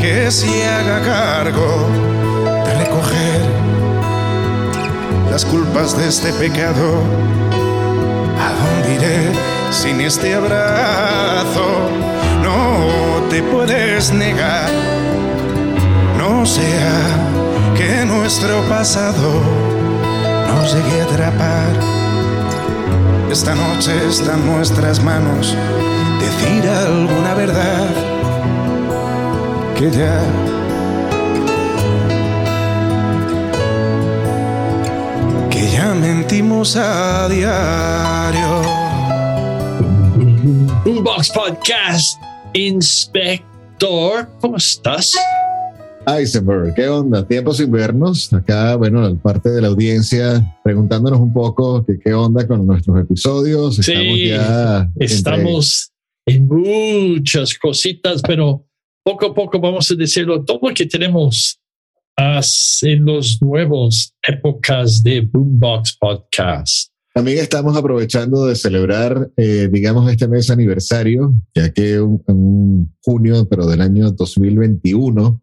que se haga cargo de recoger las culpas de este pecado. ¿A dónde iré sin este abrazo? No te puedes negar, no sea que nuestro pasado nos llegue a atrapar. Esta noche está en nuestras manos decir alguna verdad que ya que ya mentimos a diario. Boombox Podcast, Inspector, ¿cómo estás? Eisenberg, ¿qué onda? Tiempos sin vernos. Acá, bueno, parte de la audiencia preguntándonos un poco que, qué onda con nuestros episodios. Estamos sí, ya estamos en muchas cositas, pero poco a poco vamos a decirlo todo lo que tenemos en los nuevos épocas de Boombox Podcast. También estamos aprovechando de celebrar, eh, digamos, este mes aniversario, ya que en junio, pero del año 2021,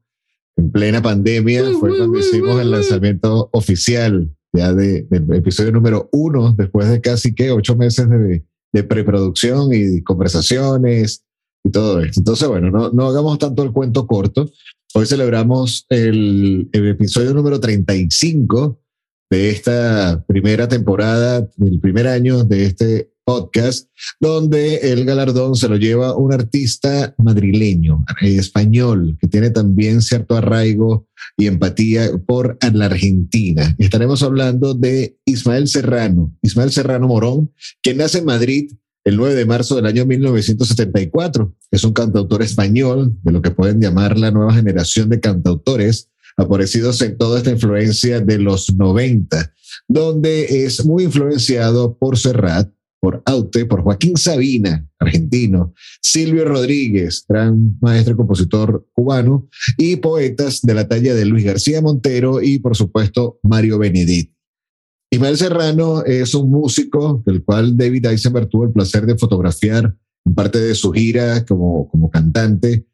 en plena pandemia, fue cuando hicimos el lanzamiento oficial ya de, del episodio número uno, después de casi que ocho meses de, de preproducción y conversaciones y todo esto. Entonces, bueno, no, no hagamos tanto el cuento corto. Hoy celebramos el, el episodio número 35 de esta primera temporada, del primer año de este podcast, donde el galardón se lo lleva un artista madrileño, español, que tiene también cierto arraigo y empatía por la Argentina. Estaremos hablando de Ismael Serrano, Ismael Serrano Morón, quien nace en Madrid el 9 de marzo del año 1974. Es un cantautor español, de lo que pueden llamar la nueva generación de cantautores, aparecidos en toda esta influencia de los 90, donde es muy influenciado por Serrat, por Aute, por Joaquín Sabina, argentino, Silvio Rodríguez, gran maestro y compositor cubano, y poetas de la talla de Luis García Montero y, por supuesto, Mario Benedit. Ismael Serrano es un músico del cual David Eisenberg tuvo el placer de fotografiar parte de su gira como, como cantante.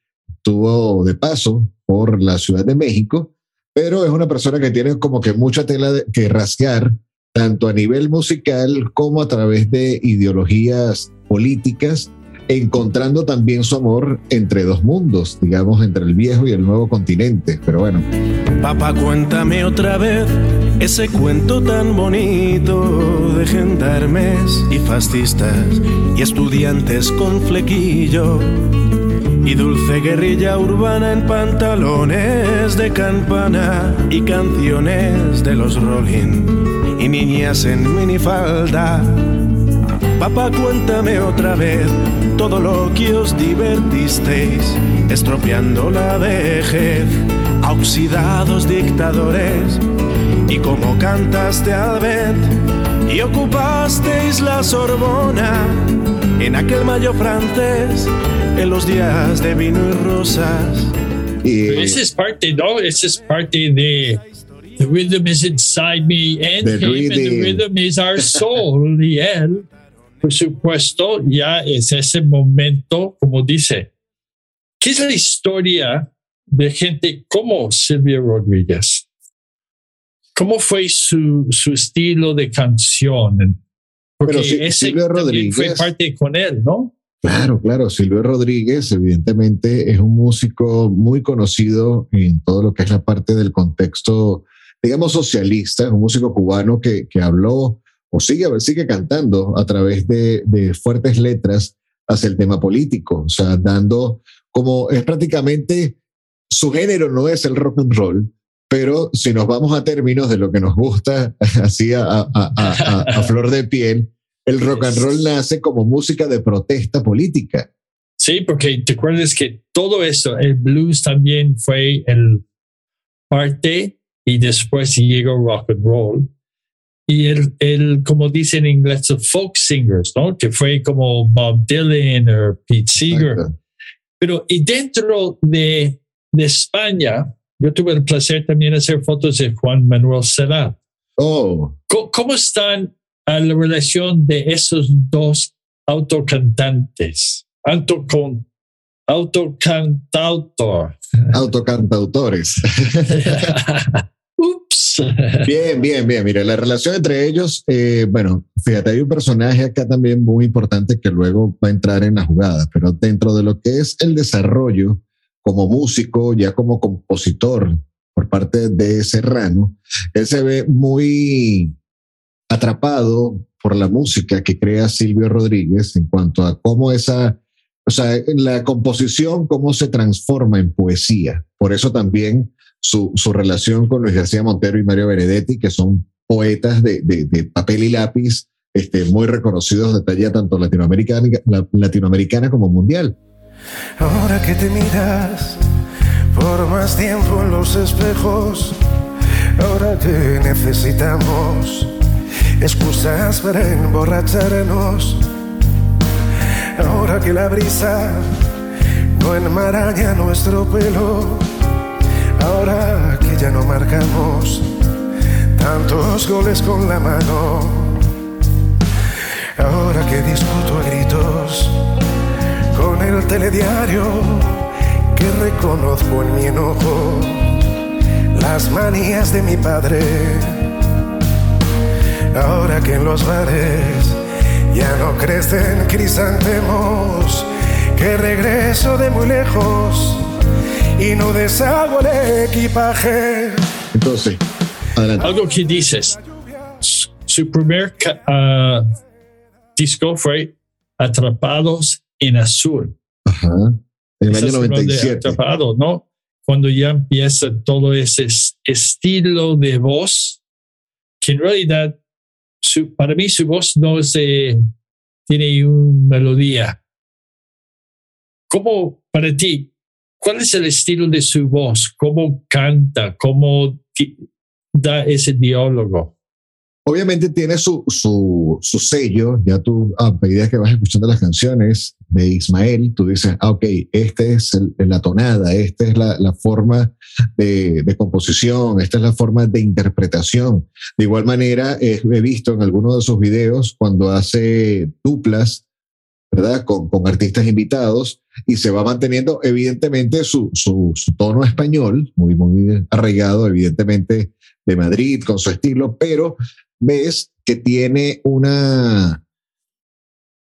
Tuvo de paso por la Ciudad de México, pero es una persona que tiene como que mucha tela que rasgar tanto a nivel musical como a través de ideologías políticas, encontrando también su amor entre dos mundos, digamos, entre el viejo y el nuevo continente. Pero bueno. Papá, cuéntame otra vez ese cuento tan bonito de gendarmes y fascistas y estudiantes con flequillo. Y dulce guerrilla urbana en pantalones de campana y canciones de los Rolling y niñas en minifalda. Papá, cuéntame otra vez todo lo que os divertisteis, estropeando la vejez a oxidados dictadores. Y cómo cantaste al vent y ocupasteis la Sorbona en aquel mayo francés, en los días de vino y rosas. Y Esa es parte, ¿no? Esa es parte de The rhythm is inside me and The him, and the rhythm. rhythm is our soul. Y él, por supuesto, ya es ese momento, como dice, ¿qué es la historia de gente como Silvia Rodríguez? ¿Cómo fue su, su estilo de canción? Porque Pero sí, ese Silvia también fue Rodríguez- parte con él, ¿no? Claro, claro. Silvio Rodríguez, evidentemente, es un músico muy conocido en todo lo que es la parte del contexto, digamos, socialista, un músico cubano que, que habló o sigue, sigue cantando a través de, de fuertes letras hacia el tema político, o sea, dando como es prácticamente su género no es el rock and roll, pero si nos vamos a términos de lo que nos gusta, así a, a- a- flor de piel, el rock and roll nace como música de protesta política. Sí, porque te acuerdas que todo eso, el blues también fue el parte y después llegó rock and roll. Y el, el como dicen en inglés, folk singers, ¿no? Que fue como Bob Dylan o Pete Seeger. Pero y dentro de, de España, yo tuve el placer también de hacer fotos de Juan Manuel Serrat. Oh. ¿Cómo, están a la relación de esos dos autocantantes? Auto con, autocantautor. Autocantautores. Bien, bien, bien. Mira, la relación entre ellos, eh, bueno, fíjate, hay un personaje acá también muy importante que luego va a entrar en la jugada, pero dentro de lo que es el desarrollo como músico, ya como compositor por parte de Serrano, él se ve muy atrapado por la música que crea Silvio Rodríguez en cuanto a cómo esa, o sea, la composición, cómo se transforma en poesía. Por eso también su, su relación con Luis García Montero y Mario Benedetti, que son poetas de, de, de papel y lápiz, este, muy reconocidos de talla tanto latinoamericana, latinoamericana como mundial. Ahora que te miras por más tiempo en los espejos, ahora que necesitamos excusas para emborracharnos, ahora que la brisa no enmaraña nuestro pelo, ahora que ya no marcamos tantos goles con la mano, ahora que discuto a gritos con el telediario que reconozco en mi enojo las manías de mi padre. Ahora que en los bares ya no crecen crisantemos, que regreso de muy lejos y no deshago el equipaje. Entonces, adelante. Algo que dices, su primer uh, disco fue Atrapados en Azul. Ajá. En el año Ese es 97. Atrapado, ¿no? Cuando ya empieza todo ese es- estilo de voz, que en realidad, su- para mí su voz no es de- tiene una melodía. ¿Cómo, para ti, cuál es el estilo de su voz? ¿Cómo canta? ¿Cómo da ese diálogo? Obviamente tiene su, su, su sello, ya tú, a medida que vas escuchando las canciones de Ismael, tú dices, ah, ok, esta es el- la tonada, esta es la, la forma de, de composición, esta es la forma de interpretación. De igual manera, eh, he visto en algunos de sus videos cuando hace duplas, ¿verdad? Con, con artistas invitados y se va manteniendo evidentemente su, su, su tono español, muy, muy arraigado, evidentemente de Madrid con su estilo, pero ves que tiene una,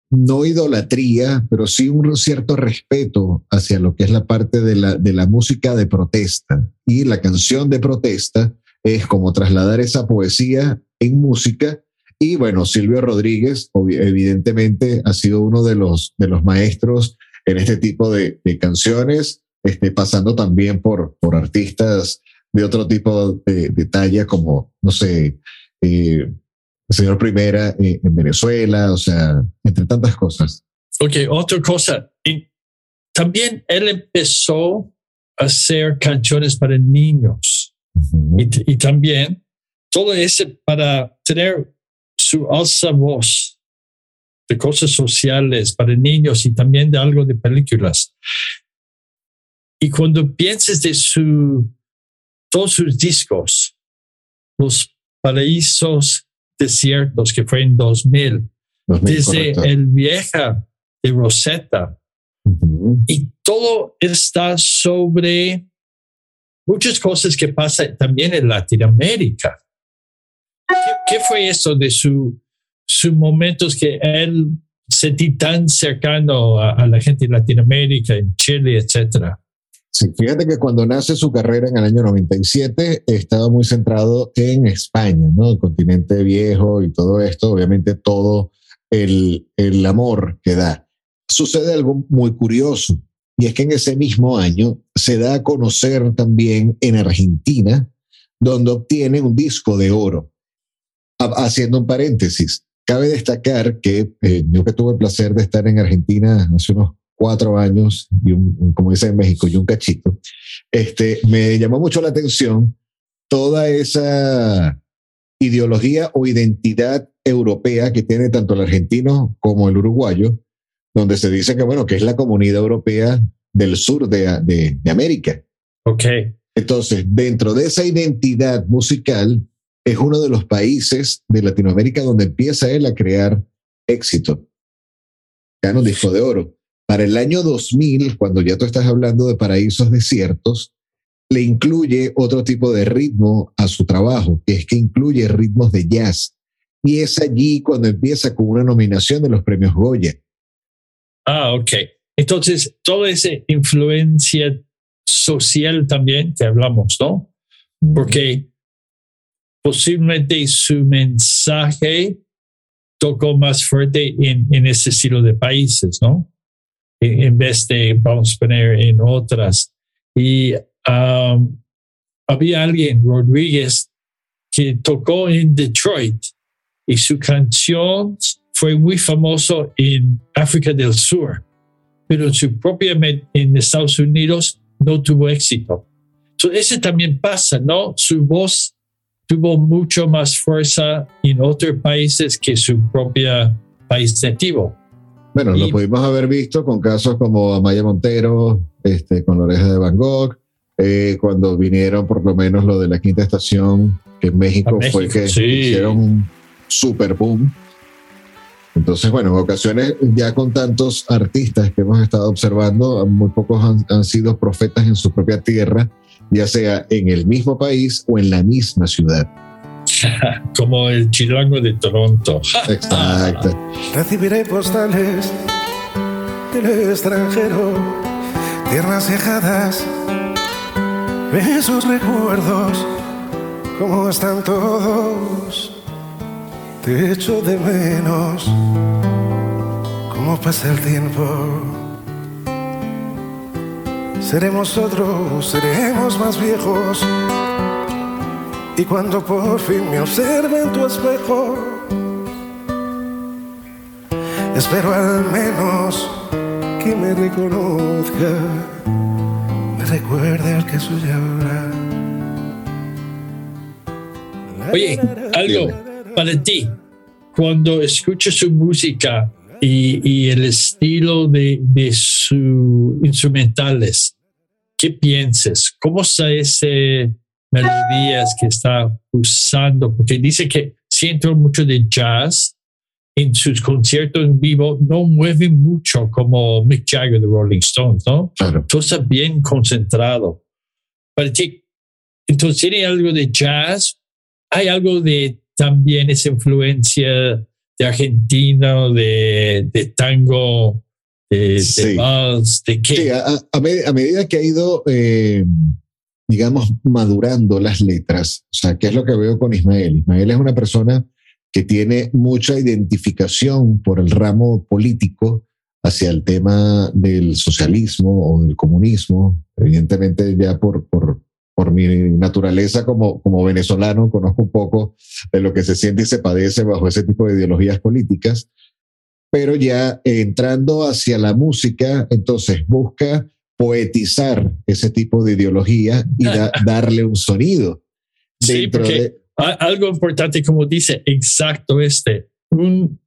no idolatría, pero sí un cierto respeto hacia lo que es la parte de la, de la música de protesta. Y la canción de protesta es como trasladar esa poesía en música. Y bueno, Silvio Rodríguez, evidentemente, ha sido uno de los, de los maestros en este tipo de, de canciones, este, pasando también por, por artistas de otro tipo de, de talla, como, no sé, eh, el señor Primera eh, en Venezuela, o sea, entre tantas cosas. Ok, otra cosa. Y también él empezó a hacer canciones para niños. Y, y también todo ese para tener su alza voz de cosas sociales para niños y también de algo de películas. Y cuando pienses de su, todos sus discos, Los Paraísos Desiertos, que fue en 2000, 2000, desde correcto. el vieja de Rosetta, y todo está sobre muchas cosas que pasan también en Latinoamérica. ¿Qué, qué fue eso de su, sus momentos que él sentí tan cercano a, la gente en Latinoamérica, en Chile, etcétera? Sí, fíjate que cuando nace su carrera en el año 97 estaba muy centrado en España, ¿no? El continente viejo y todo esto, obviamente todo el, el amor que da. Sucede algo muy curioso y es que en ese mismo año se da a conocer también en Argentina, donde obtiene un disco de oro. Ha- Haciendo un paréntesis, cabe destacar que eh, yo que tuve el placer de estar en Argentina hace unos cuatro años, y un, como dice en México, y un cachito, este, me llamó mucho la atención toda esa ideología o identidad europea que tiene tanto el argentino como el uruguayo, donde se dice que, bueno, que es la comunidad europea del sur de, de, de América. Ok. Entonces, dentro de esa identidad musical, es uno de los países de Latinoamérica donde empieza él a crear éxito. Gana un disco de oro. Para el año 2000, cuando ya tú estás hablando de paraísos desiertos, le incluye otro tipo de ritmo a su trabajo, que es que incluye ritmos de jazz. Y es allí cuando empieza con una nominación de los premios Goya. Ah, ok. Entonces, toda esa influencia social también que hablamos, ¿no? Porque posiblemente su mensaje tocó más fuerte en, en ese estilo de países, ¿no? En, vez de, vamos a poner, en otras. Y um, había alguien, Rodríguez, que tocó en Detroit y su canción fue muy famoso en África del Sur, pero en su propia en Estados Unidos no tuvo éxito. Entonces, ese también pasa, ¿no? Su voz tuvo mucho más fuerza en otros países que su propia país nativo. Bueno, lo pudimos haber visto con casos como Amaya Montero, este, con la oreja de Van Gogh, eh, cuando vinieron por lo menos lo de la quinta estación, que en México, fue que hicieron un super boom. Entonces, bueno, en ocasiones ya con tantos artistas que hemos estado observando, muy pocos han, sido profetas en su propia tierra, ya sea en el mismo país o en la misma ciudad. Como el chilango de Toronto. Exacto. Recibiré postales del extranjero, tierras dejadas, esos recuerdos, cómo están todos te echo de menos, cómo pasa el tiempo. Seremos otros, seremos más viejos. Y cuando por fin me observe en tu espejo, espero al menos que me reconozca, me recuerde al que soy ahora. Oye, algo para ti, cuando escuchas su música y, el estilo de, de sus instrumentales, ¿qué piensas? ¿Cómo está ese melodías que está usando? Porque dice que siento mucho de jazz en sus conciertos en vivo, no mueve mucho como Mick Jagger de Rolling Stones, ¿no? Claro. Todo está bien concentrado. Para ti, entonces, ¿tiene algo de jazz? ¿Hay algo de también esa influencia de Argentina, de, de tango, de, sí. de qué. Sí, a, medida que ha ido, eh, digamos, madurando las letras, o sea, ¿qué es lo que veo con Ismael? Ismael es una persona que tiene mucha identificación por el ramo político hacia el tema del socialismo o del comunismo, evidentemente ya por, por, por mi naturaleza como, como venezolano, conozco un poco de lo que se siente y se padece bajo ese tipo de ideologías políticas, pero ya entrando hacia la música, entonces busca poetizar ese tipo de ideología y darle un sonido. Sí, porque algo importante, como dice, exacto este, un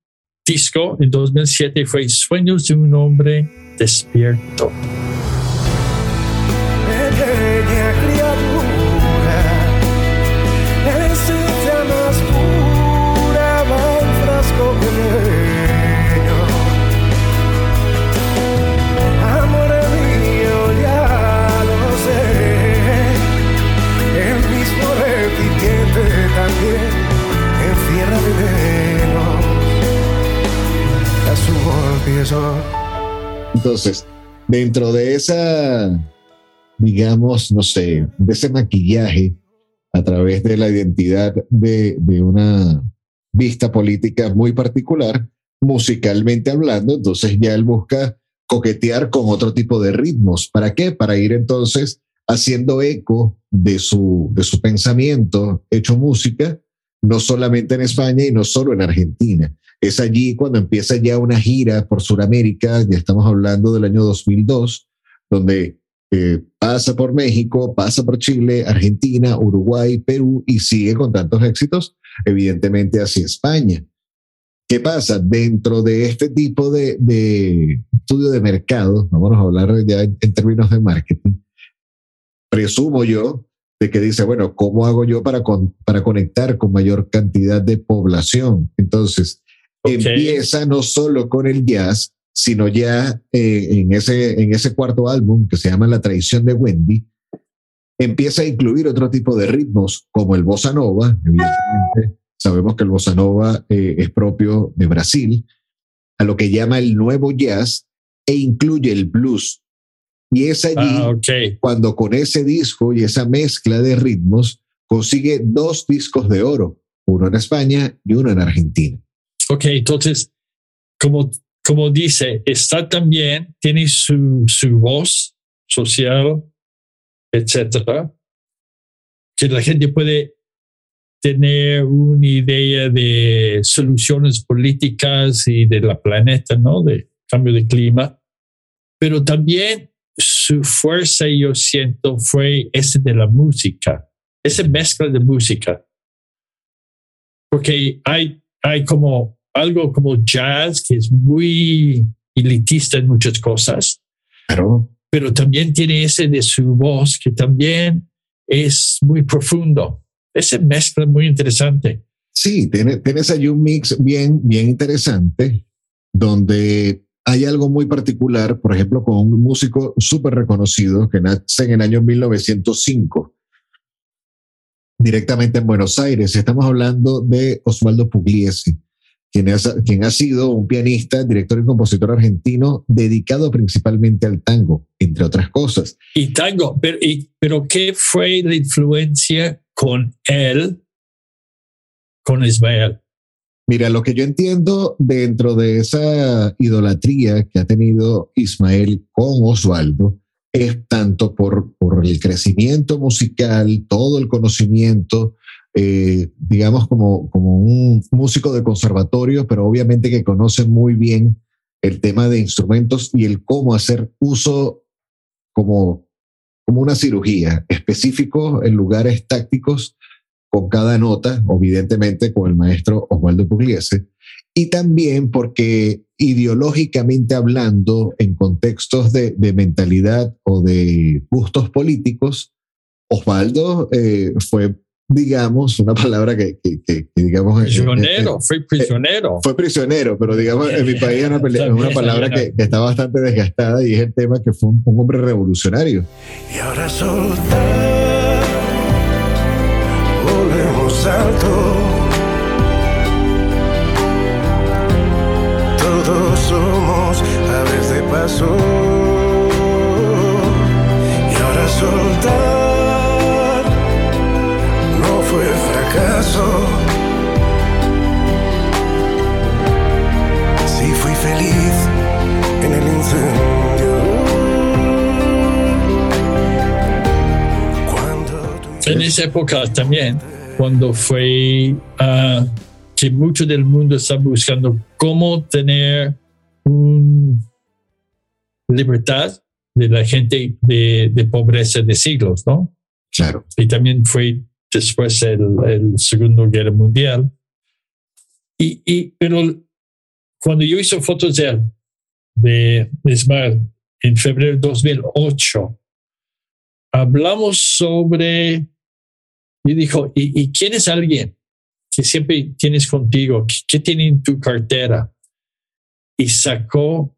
disco en 2007 fue Sueños de un hombre despierto. Entonces, dentro de esa, digamos, no sé, de ese maquillaje a través de la identidad de, una vista política muy particular, musicalmente hablando, entonces ya él busca coquetear con otro tipo de ritmos. ¿Para qué? Para ir entonces haciendo eco de su, de su pensamiento hecho música, no solamente en España y no solo en Argentina. Es allí cuando empieza ya una gira por Sudamérica, ya estamos hablando del año 2002, donde eh, pasa por México, pasa por Chile, Argentina, Uruguay, Perú y sigue con tantos éxitos, evidentemente hacia España. ¿Qué pasa? Dentro de este tipo de, estudio de mercado, vamos a hablar ya en, términos de marketing, presumo yo de que dice, bueno, ¿cómo hago yo para, para conectar con mayor cantidad de población? Entonces, empieza no solo con el jazz, sino ya eh, en, ese, en ese cuarto álbum que se llama La Tradición de Wendy, empieza a incluir otro tipo de ritmos como el bossa nova, evidentemente, Sabemos que el bossa nova eh, es propio de Brasil, a lo que llama el nuevo jazz e incluye el blues. Y es allí ah, cuando con ese disco y esa mezcla de ritmos consigue dos discos de oro, uno en España y uno en Argentina. Ok, entonces, como, como dice, está también, tiene su, su voz social, etcétera, que la gente puede tener una idea de soluciones políticas y de la planeta, ¿no? De cambio de clima. Pero también su fuerza, yo siento, fue ese de la música, esa mezcla de música. Porque hay, hay como algo como jazz que es muy elitista en muchas cosas. Pero, pero también tiene ese de su voz que también es muy profundo ese mezcla muy interesante. Sí, tienes, tienes allí un mix bien, bien interesante, donde hay algo muy particular, por ejemplo, con un músico súper reconocido que nace en el año 1905, directamente en Buenos Aires. Estamos hablando de Osvaldo Pugliese, quien, quien ha sido un pianista, director y compositor argentino dedicado principalmente al tango, entre otras cosas. Y tango, pero, pero ¿qué fue la influencia con él, con Ismael. Mira, lo que yo entiendo dentro de esa idolatría que ha tenido Ismael con Osvaldo es tanto por, por el crecimiento musical, todo el conocimiento, eh, digamos como, como un músico de conservatorio, pero obviamente que conoce muy bien el tema de instrumentos y el cómo hacer uso como como una cirugía específico en lugares tácticos con cada nota, evidentemente con el maestro Osvaldo Pugliese, y también porque ideológicamente hablando, en contextos de, mentalidad o de gustos políticos, Osvaldo eh, fue digamos, una palabra que, digamos... Prisionero, fue prisionero. fue prisionero, pero digamos, en mi país es una, una palabra que, está bastante desgastada y es el tema que fue un, hombre revolucionario. Y ahora soltar, volvemos alto. Todos somos aves de paso. Y ahora soltar fue fracaso. Si fui feliz en el incendio. en esa época también, cuando fue uh, que mucho del mundo está buscando cómo tener libertad de la gente de, de pobreza de siglos, ¿no? Claro. Y también fue después el, el Segundo Guerra Mundial. Y, y, pero cuando yo hice fotos de él, de Ismael, en febrero de 2008, hablamos sobre, y dijo, ¿y, ¿y, quién es alguien que siempre tienes contigo? ¿Qué, tiene en tu cartera? Y sacó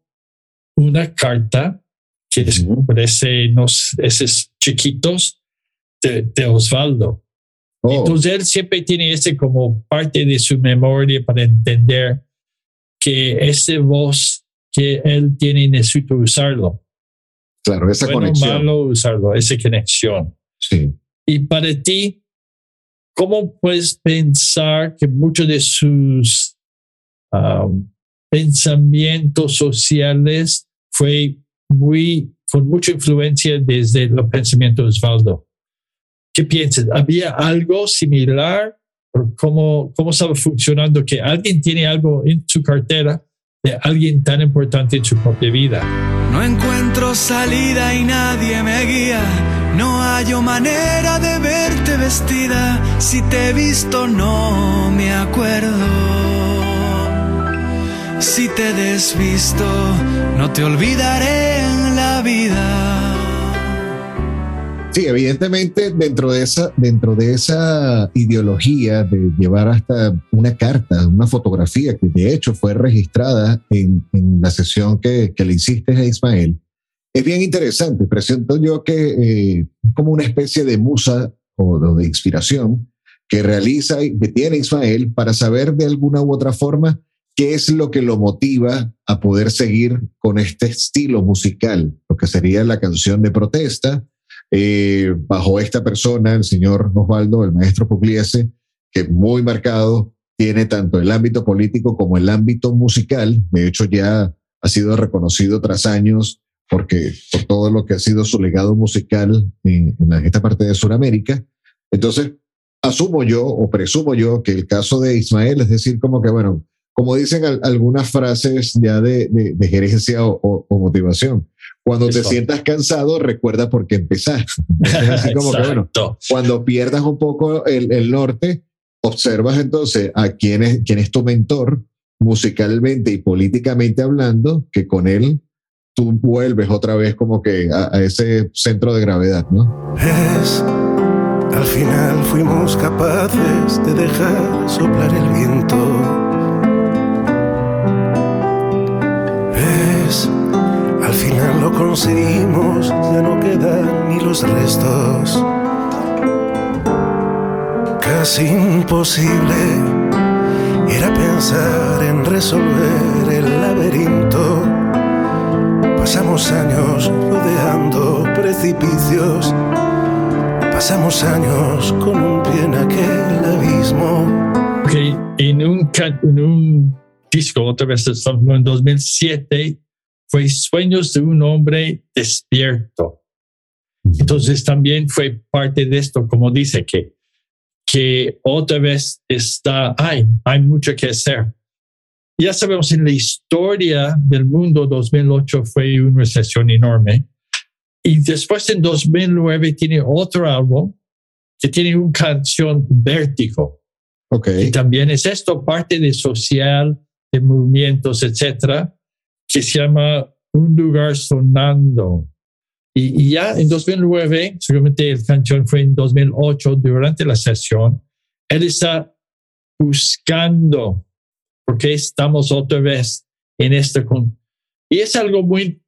una carta que es esos chiquitos de, de Osvaldo. Oh. Entonces él siempre tiene ese como parte de su memoria para entender que ese voz que él tiene necesita usarlo. Claro, esa bueno, conexión. malo usarlo, esa conexión. Sí. Y para ti, ¿cómo puedes pensar que muchos de sus um, pensamientos sociales fue muy, con mucha influencia desde los pensamientos de Osvaldo? ¿Qué piensas? ¿Había algo similar cómo, cómo estaba funcionando que alguien tiene algo en su cartera de alguien tan importante en su propia vida. No encuentro salida y nadie me guía. No hallo manera de vestida. Si te he visto no me acuerdo. Si te desvisto, no te olvidaré en la vida. Sí, evidentemente dentro de esa, dentro de esa ideología de llevar hasta una carta, una fotografía que de hecho fue registrada en, en la sesión que, que, le hiciste a Ismael, es bien interesante. Presento yo que eh, como una especie de musa o de inspiración que realiza y que tiene Ismael para saber de alguna u otra forma qué es lo que lo motiva a poder seguir con este estilo musical, lo que sería la canción de protesta eh, bajo esta persona, el señor Osvaldo, el maestro Pugliese, que muy marcado tiene tanto el ámbito político como el ámbito musical. De hecho, ya ha sido reconocido tras años porque por todo lo que ha sido su legado musical en, en esta parte de Sudamérica. Entonces, asumo yo o presumo yo que el caso de Ismael, es decir, como que, bueno, como dicen algunas frases ya de, de, gerencia o, motivación. Cuando te sientas cansado, recuerda por qué empezaste. así como que, bueno, cuando pierdas un poco el, el, norte, observas entonces a quién es, quién es tu mentor musicalmente y políticamente hablando, que con él tú vuelves otra vez como que a, ese centro de gravedad, ¿no? Es, al final fuimos capaces de dejar soplar el viento Al final lo conseguimos, ya no quedan ni los restos. Casi imposible era pensar en resolver el laberinto. Pasamos años rodeando precipicios. Pasamos años con un pie en aquel abismo. Ok, en un, en un disco, otra vez estamos en 2007, fue Sueños de un hombre despierto. Entonces también fue parte de esto, como dice, que, que otra vez está, hay, hay mucho que hacer. Ya sabemos, en la historia del mundo, 2008 fue una recesión enorme. Y después en 2009 tiene otro álbum que tiene una canción vértigo. Okay. Y también es esto parte de social, de movimientos, etcétera que se llama Un lugar sonando. Y, ya en 2009, seguramente el canción fue en 2008, durante la sesión, él está buscando, porque estamos otra vez en este... Y es algo muy,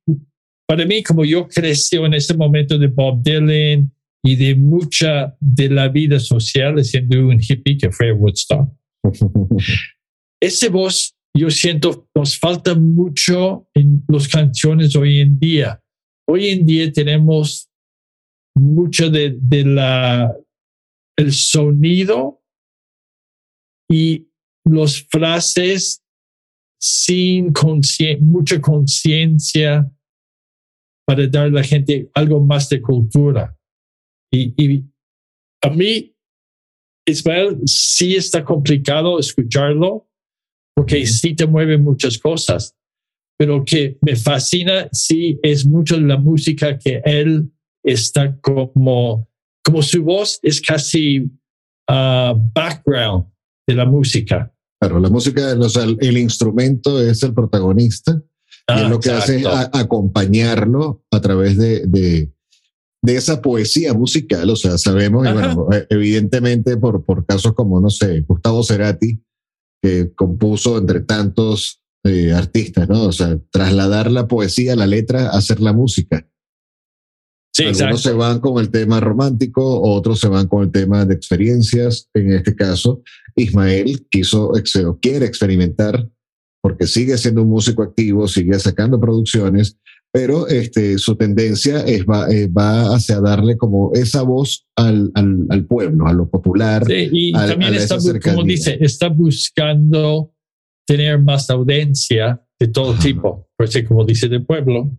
para mí, como yo crecí en ese momento de Bob Dylan y de mucha de la vida social, siendo un hippie que fue Woodstock. Ese voz yo siento nos falta mucho en las canciones hoy en día. Hoy en día tenemos mucho de, de la el sonido y las frases sin mucha conciencia para dar a la gente algo más de cultura. Y, y a mí, Ismael, sí está complicado escucharlo porque sí te mueve muchas cosas, pero que me fascina, sí, es mucho la música que él está como, como su voz es casi uh, background de la música. Claro, la música, o sea, el, instrumento es el protagonista y es lo que hace es acompañarlo a través de, de, de, esa poesía musical. O sea, sabemos, y bueno, evidentemente por, por casos como, no sé, Gustavo Cerati, que compuso entre tantos eh, artistas, ¿no? O sea, trasladar la poesía, la letra, hacer la música. Sí, Algunos se van con el tema romántico, otros se van con el tema de experiencias. En este caso, Ismael quiso, quiere experimentar porque sigue siendo un músico activo, sigue sacando producciones, pero este, su tendencia es, va, eh, va hacia darle como esa voz al, al, al pueblo, a lo popular. Sí, y también está, como dice, está buscando tener más audiencia de todo tipo, pues como dice, de pueblo.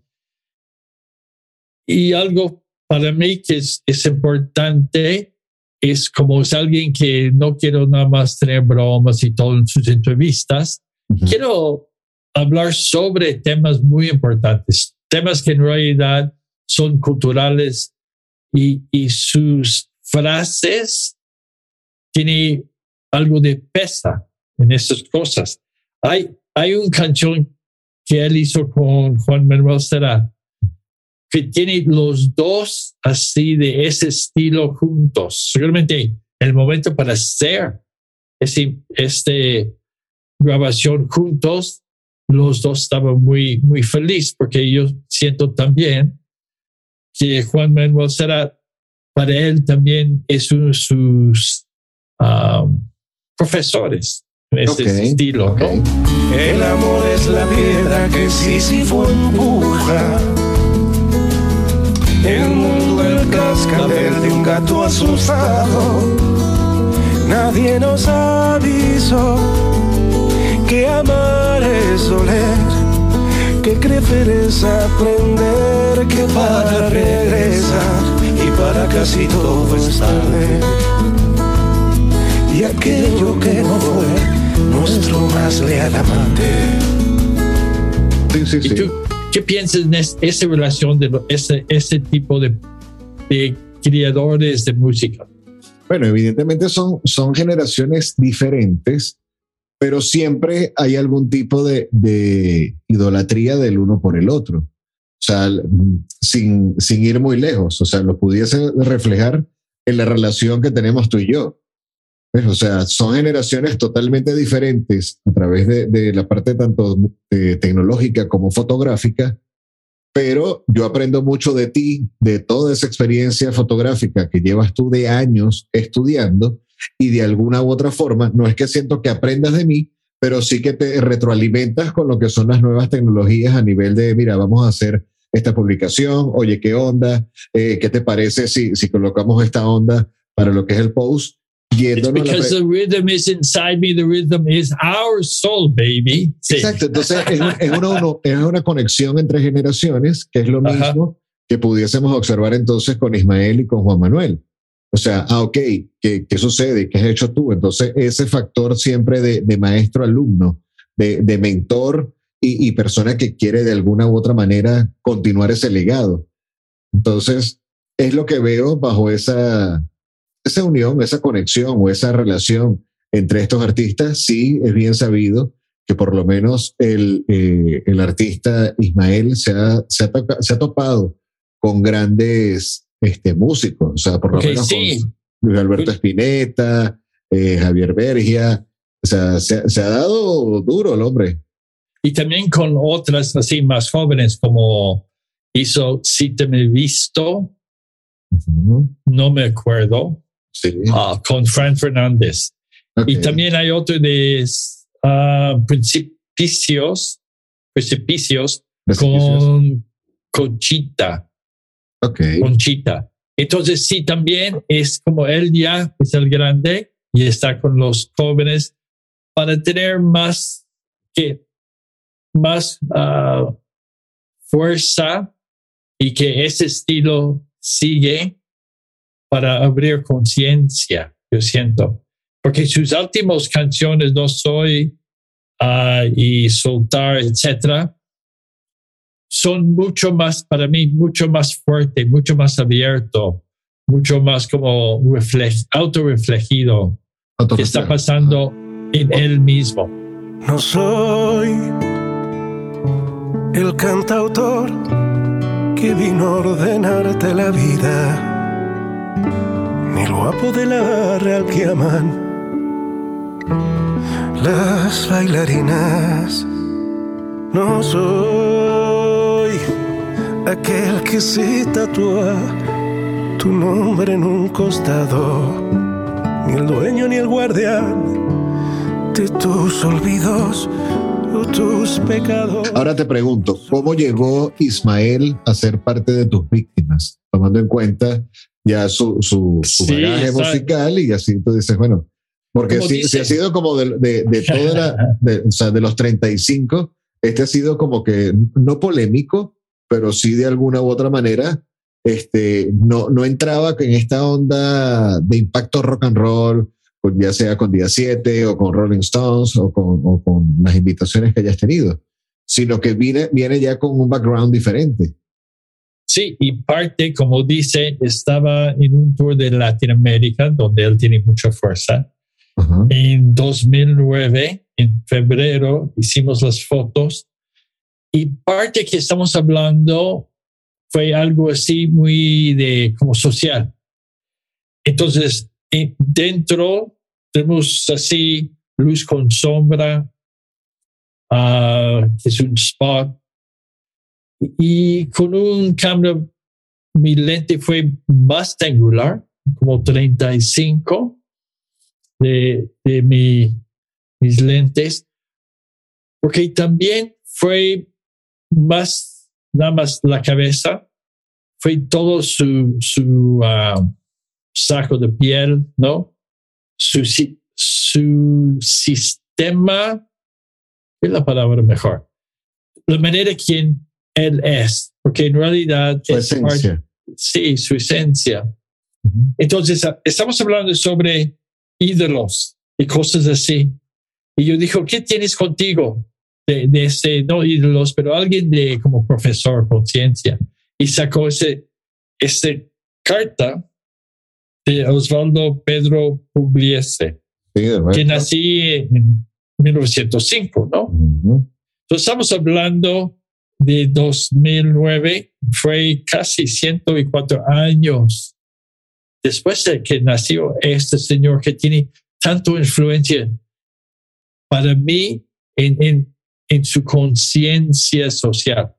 Y algo para mí que es, es importante es como es alguien que no quiero nada más tener bromas y todo en sus entrevistas. Quiero hablar sobre temas muy importantes, temas que en realidad son culturales y, y sus frases tienen algo de pesa en esas cosas. Hay, hay una canción que él hizo con Juan Manuel Serrat que tiene los dos así de ese estilo juntos. Seguramente el momento para hacer ese, este grabación juntos, los dos estaban muy, muy felices porque yo siento también que Juan Manuel Serrat, para él también es uno de sus um, profesores en este estilo. El amor es la piedra que sí, sí fue empuja el mundo el cascabel de un gato asustado. Nadie nos avisó que amar es oler, que crecer es aprender, que para regresar y para casi todo es tarde. Y aquello que no fue nuestro más leal amante. Sí, sí, sí. ¿Qué piensas en esa relación de ese, ese tipo de, de criadores de música? Bueno, evidentemente son, son generaciones diferentes, pero siempre hay algún tipo de, de, idolatría del uno por el otro. O sea, sin, sin ir muy lejos, o sea, lo pudiese reflejar en la relación que tenemos tú y yo. O sea, son generaciones totalmente diferentes a través de, de la parte tanto eh, tecnológica como fotográfica, pero yo aprendo mucho de ti, de toda esa experiencia fotográfica que llevas tú de años estudiando y de alguna u otra forma, no es que siento que aprendas de mí, pero sí que te retroalimentas con lo que son las nuevas tecnologías a nivel de, mira, vamos a hacer esta publicación, oye, ¿qué onda? Eh, ¿Qué te parece si, si colocamos esta onda para lo que es el post? It's because the rhythm is inside me, the rhythm is our soul, baby. Exacto, entonces es, es, una, es, una, conexión entre generaciones, que es lo mismo que pudiésemos observar entonces con Ismael y con Juan Manuel. O sea, ah, ok, ¿qué, qué sucede? ¿Qué has hecho tú? Entonces, ese factor siempre de, de maestro-alumno, de, de, mentor y, y persona que quiere de alguna u otra manera continuar ese legado. Entonces, es lo que veo bajo esa, esa unión, esa conexión o esa relación entre estos artistas, sí es bien sabido que por lo menos el, eh, el artista Ismael se ha, se, ha se ha, topado con grandes este, músicos, o sea, por lo menos sí. con Luis Alberto Spinetta, eh, Javier Bergia, o sea, se, se, ha dado duro el hombre. Y también con otras así más jóvenes como hizo Si te me visto, uh -huh. no me acuerdo, Sí. Uh, con Fran Fernández. Okay. Y también hay otro de uh, Principios, Precipicios con Conchita. Okay. Conchita. Entonces, sí, también es como él ya es el grande y está con los jóvenes para tener más que más uh, fuerza y que ese estilo sigue para abrir conciencia, yo siento. Porque sus últimas canciones, No Soy uh, y Soltar, etcétera, son mucho más, para mí, mucho más fuerte, mucho más abierto, mucho más como reflej, autorreflejido que está pasando en él mismo. No soy el cantautor que vino a ordenarte la vida ni el guapo de la real que aman las bailarinas. No soy aquel que se tatúa tu nombre en un costado, ni el dueño ni el guardián de tus olvidos o tus pecados. Ahora te pregunto, ¿cómo llegó Ismael a ser parte de tus víctimas? Tomando en cuenta ya su, su, su sí, bagaje musical y así tú dices, bueno, porque si, si, ha sido como de, de, de toda la, de, o sea, de los 35, este ha sido como que no polémico, pero sí de alguna u otra manera este, no, no entraba en esta onda de impacto rock and roll, ya sea con Día 7 o con Rolling Stones o con, o con las invitaciones que hayas tenido, sino que viene, viene ya con un background diferente. Sí, y parte, como dice, estaba en un tour de Latinoamérica, donde él tiene mucha fuerza. En 2009, en febrero, hicimos las fotos y parte que estamos hablando fue algo así muy de como social. Entonces, dentro tenemos así luz con sombra, uh, que es un spot, y con un cambio, mi lente fue más angular, como 35 de, de mi, mis lentes, porque también fue más, nada más la cabeza, fue todo su, su uh, saco de piel, ¿no? Su, su sistema, es la palabra mejor? La manera quien él es, porque en realidad su es esencia. sí, su esencia. Entonces, estamos hablando sobre ídolos y cosas así. Y yo dijo, ¿qué tienes contigo? De, de ese, no ídolos, pero alguien de como profesor, conciencia. Y sacó ese, ese carta de Osvaldo Pedro Pugliese, que nací en 1905, ¿no? Entonces estamos hablando de 2009, fue casi 104 años después de que nació este señor que tiene tanto influencia para mí en, en, en su conciencia social.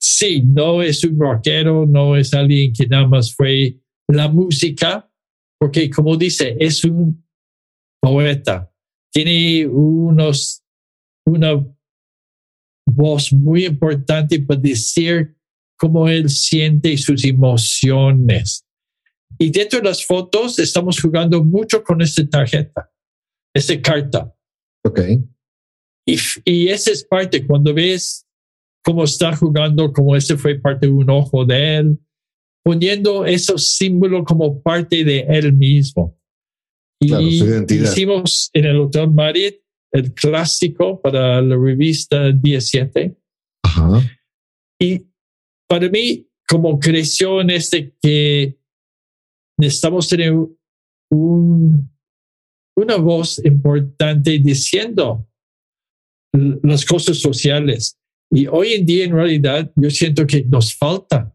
Sí, no es un rockero, no es alguien que nada más fue la música, porque como dice, es un poeta, tiene unos, una voz muy importante para decir cómo él siente sus emociones. Y dentro de las fotos estamos jugando mucho con esta tarjeta, esta carta. Ok. Y, y esa es parte, cuando ves cómo está jugando, como ese fue parte de un ojo de él, poniendo esos símbolos como parte de él mismo. Y hicimos en el Hotel Marit el clásico para la revista 17. Y para mí, como creció en este que necesitamos tener un, una voz importante diciendo las cosas sociales. Y hoy en día, en realidad, yo siento que nos falta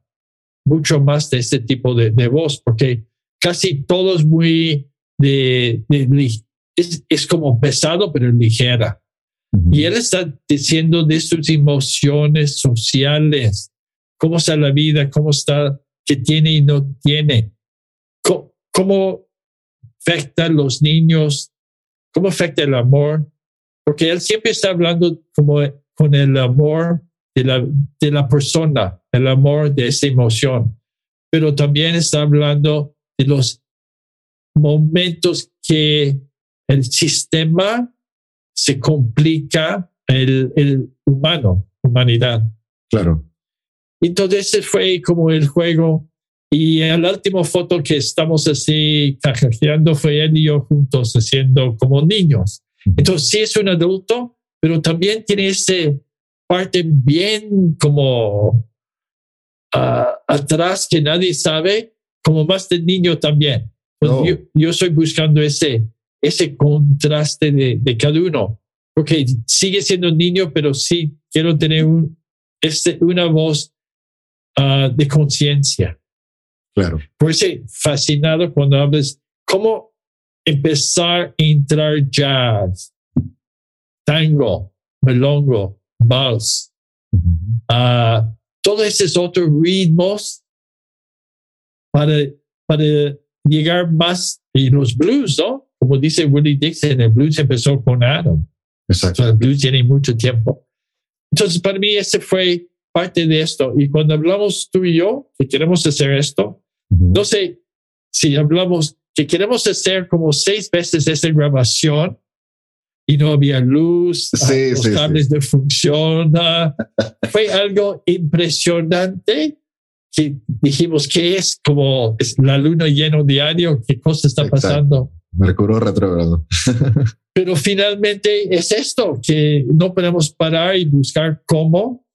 mucho más de este tipo de, de voz, porque casi todos muy de, de es, es, como pesado, pero ligera. Y él está diciendo de sus emociones sociales, cómo está la vida, cómo está, qué tiene y no tiene, cómo, cómo afecta a los niños, cómo afecta el amor, porque él siempre está hablando como con el amor de la, de la persona, el amor de esa emoción, pero también está hablando de los momentos que el sistema se complica, el, el humano, humanidad. Claro. Entonces ese fue como el juego. Y la última foto que estamos así cajajeando fue él y yo juntos haciendo como niños. Entonces sí es un adulto, pero también tiene ese parte bien como uh, atrás que nadie sabe, como más de niño también. Oh. Yo, yo, estoy buscando ese, ese contraste de, de, cada uno, porque sigue siendo niño, pero sí quiero tener un, este, una voz uh, de conciencia. Claro. Por eso fascinado cuando hablas cómo empezar a entrar jazz, tango, melongo, vals, uh, todos esos otros ritmos para, para llegar más y los blues, ¿no? Como dice Willie Dixon, el blues empezó con Adam. Exacto. el blues tiene mucho tiempo. Entonces, para mí, ese fue parte de esto. Y cuando hablamos tú y yo que queremos hacer esto, no sé si hablamos que queremos hacer como seis veces esta grabación y no había luz, sí, los sí, cables sí. no funcionan. Fue algo impresionante, que dijimos que es como es la luna lleno diario, qué cosa está Exacto. pasando. Mercurio retrógrado. Pero finalmente es esto, que no podemos parar y buscar cómo.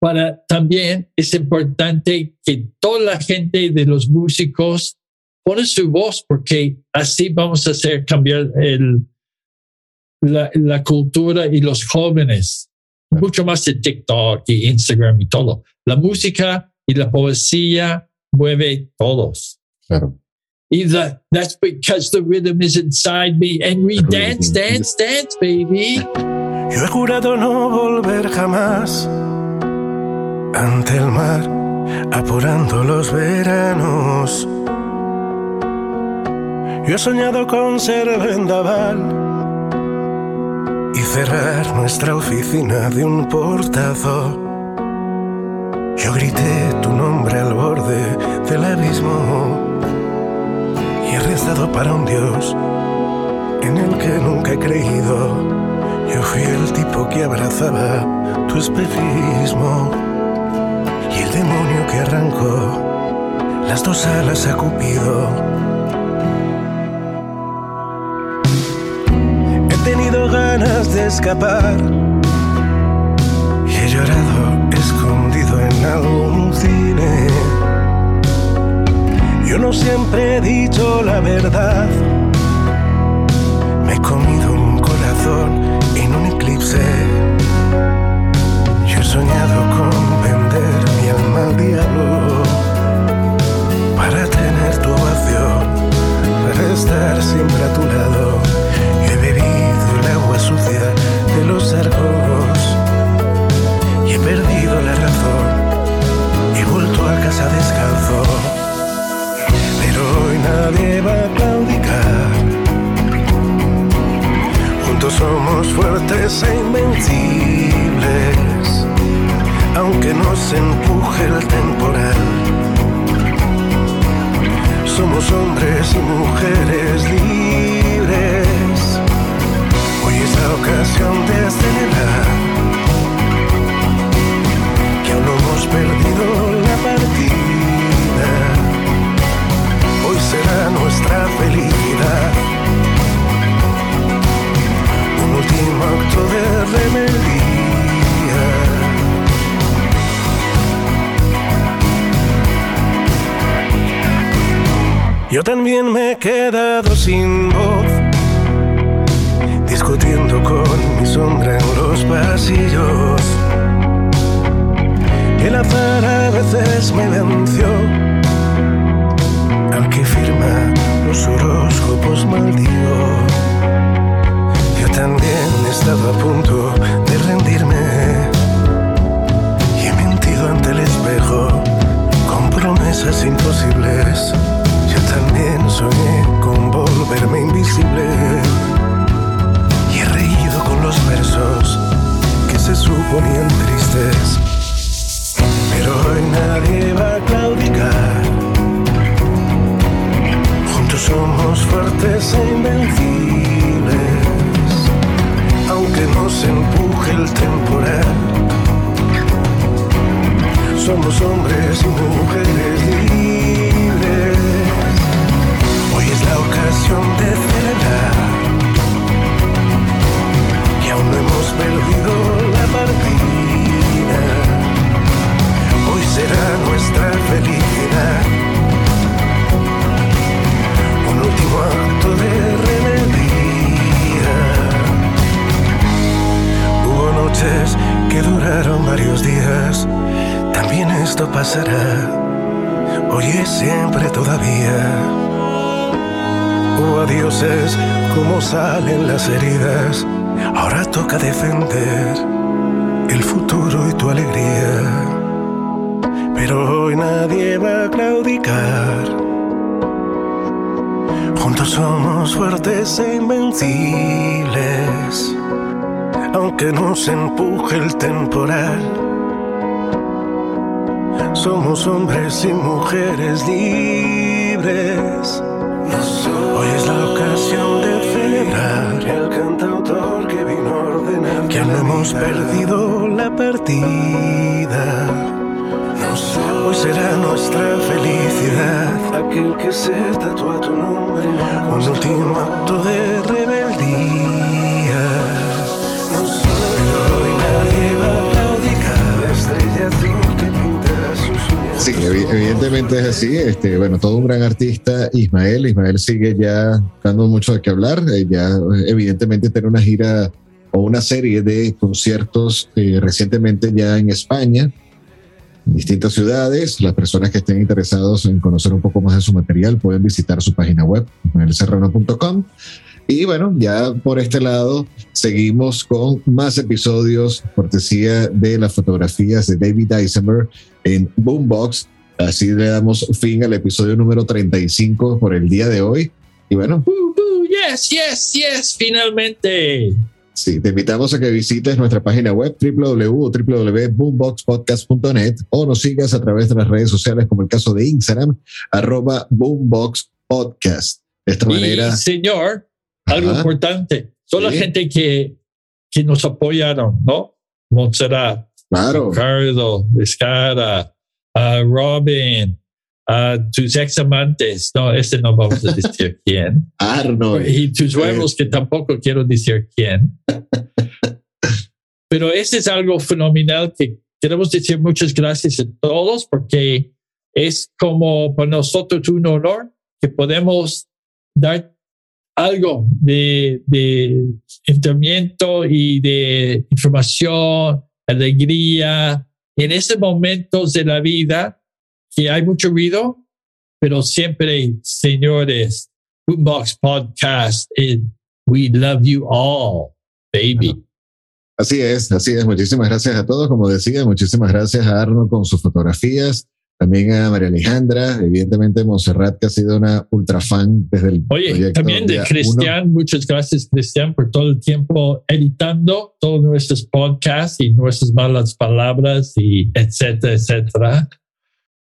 Para también es importante que toda la gente de los músicos pone su voz porque así vamos a hacer cambiar el, la, la cultura y los jóvenes. Mucho más de TikTok y Instagram y todo. La música y la poesía mueve todos. Claro. Y the, that's because the rhythm is inside me and we dance, dance, dance, baby. Yo he jurado no volver jamás ante el mar, apurando los veranos. Yo he soñado con ser vendaval y cerrar nuestra oficina de un portazo. Yo grité tu nombre al borde del abismo he rezado para un Dios en el que nunca he creído. Yo fui el tipo que abrazaba tu espejismo y el demonio que arrancó las dos alas a Cupido. He tenido ganas de escapar la verdad. Yo también me he quedado sin voz, discutiendo con mi sombra en los pasillos. El azar a veces me venció, al que firma los horóscopos maldigo. Yo también he estado a punto de rendirme y he mentido ante el espejo con promesas imposibles. Yo también soñé con volverme invisible y he reído con los versos que se suponían tristes. Pero hoy nadie va a claudicar. Juntos somos fuertes e invencibles aunque nos empuje el temporal. Somos hombres y mujeres ocasión de celebrar que aún no hemos perdido la partida. Hoy será nuestra felicidad. Un último acto de rebeldía. Hubo noches que duraron varios días, también esto pasará. Hoy es siempre todavía. Hubo adioses como salen las heridas, ahora toca defender el futuro y tu alegría. Pero hoy nadie va a claudicar. Juntos somos fuertes e invencibles aunque nos empuje el temporal. Somos hombres y mujeres libres de celebrar el cantautor que vino a ordenar que no hemos perdido la partida. Hoy será nuestra felicidad aquel que se tatúa tu nombre. Un último acto de rebeldía. Evidentemente es así. Este, bueno, todo un gran artista, Ismael. Ismael sigue ya dando mucho de qué hablar. Eh, ya, evidentemente, tiene una gira o una serie de conciertos eh, recientemente ya en España, en distintas ciudades. Las personas que estén interesados en conocer un poco más de su material pueden visitar su página web, ismaelserrano.com. Y bueno, ya por este lado seguimos con más episodios, cortesía de las fotografías de David Eisenberg en Boombox. Así le damos fin al episodio número 35 por el día de hoy. Y bueno, yes, yes, yes, finalmente. sí, te invitamos a que visites nuestra página web www.boomboxpodcast.net o nos sigas a través de las redes sociales como el caso de Instagram, arroba boomboxpodcast. De esta manera, Y señor, algo Ajá. importante. La Sí. gente que, que nos apoyaron, ¿no? Montserrat, claro, Ricardo, Vizcara, a Robin, a tus ex amantes. No, este no vamos a decir quién. Arnold, Y tus huevos, que tampoco quiero decir quién. Pero este es algo fenomenal que queremos decir muchas gracias a todos porque es como para nosotros un honor que podemos dar algo de, de entrenamiento y de información, alegría en esos momentos de la vida que hay mucho ruido, pero siempre, señores, Boombox Podcast, and we love you all, baby. Así es, así es. Muchísimas gracias a todos. Como decía, muchísimas gracias a Arnold con sus fotografías. También a María Alejandra, evidentemente Monserrat, que ha sido una ultra fan desde el Oye, proyecto también de día uno. Cristian, muchas gracias, Cristian, por todo el tiempo editando todos nuestros podcasts y nuestras malas palabras y etcétera, etcétera.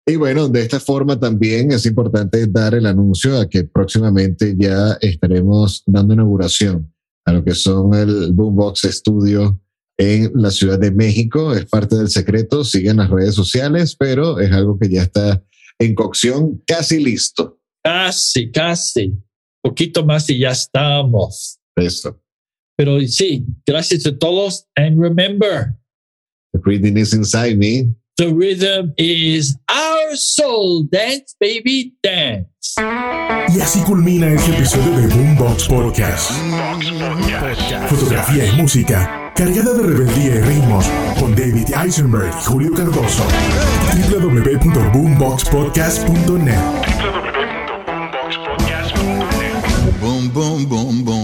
Y bueno, de esta forma también es importante dar el anuncio a que próximamente ya estaremos dando inauguración a lo que son el Boombox Studio en la Ciudad de México. Es parte del secreto, siguen las redes sociales, pero es algo que ya está en cocción, casi listo. Casi, casi. Poquito más y ya estamos. Eso. Pero sí, gracias a todos. And remember, The reading is inside me. the rhythm is our soul. Dance, baby, dance. Y así culmina este episodio de Boombox Podcast. Fotografía y música cargada de rebeldía y ritmos con David Eisenberg y Julio Cardoso. www.boomboxpodcast.net Boom, boom, boom, boom.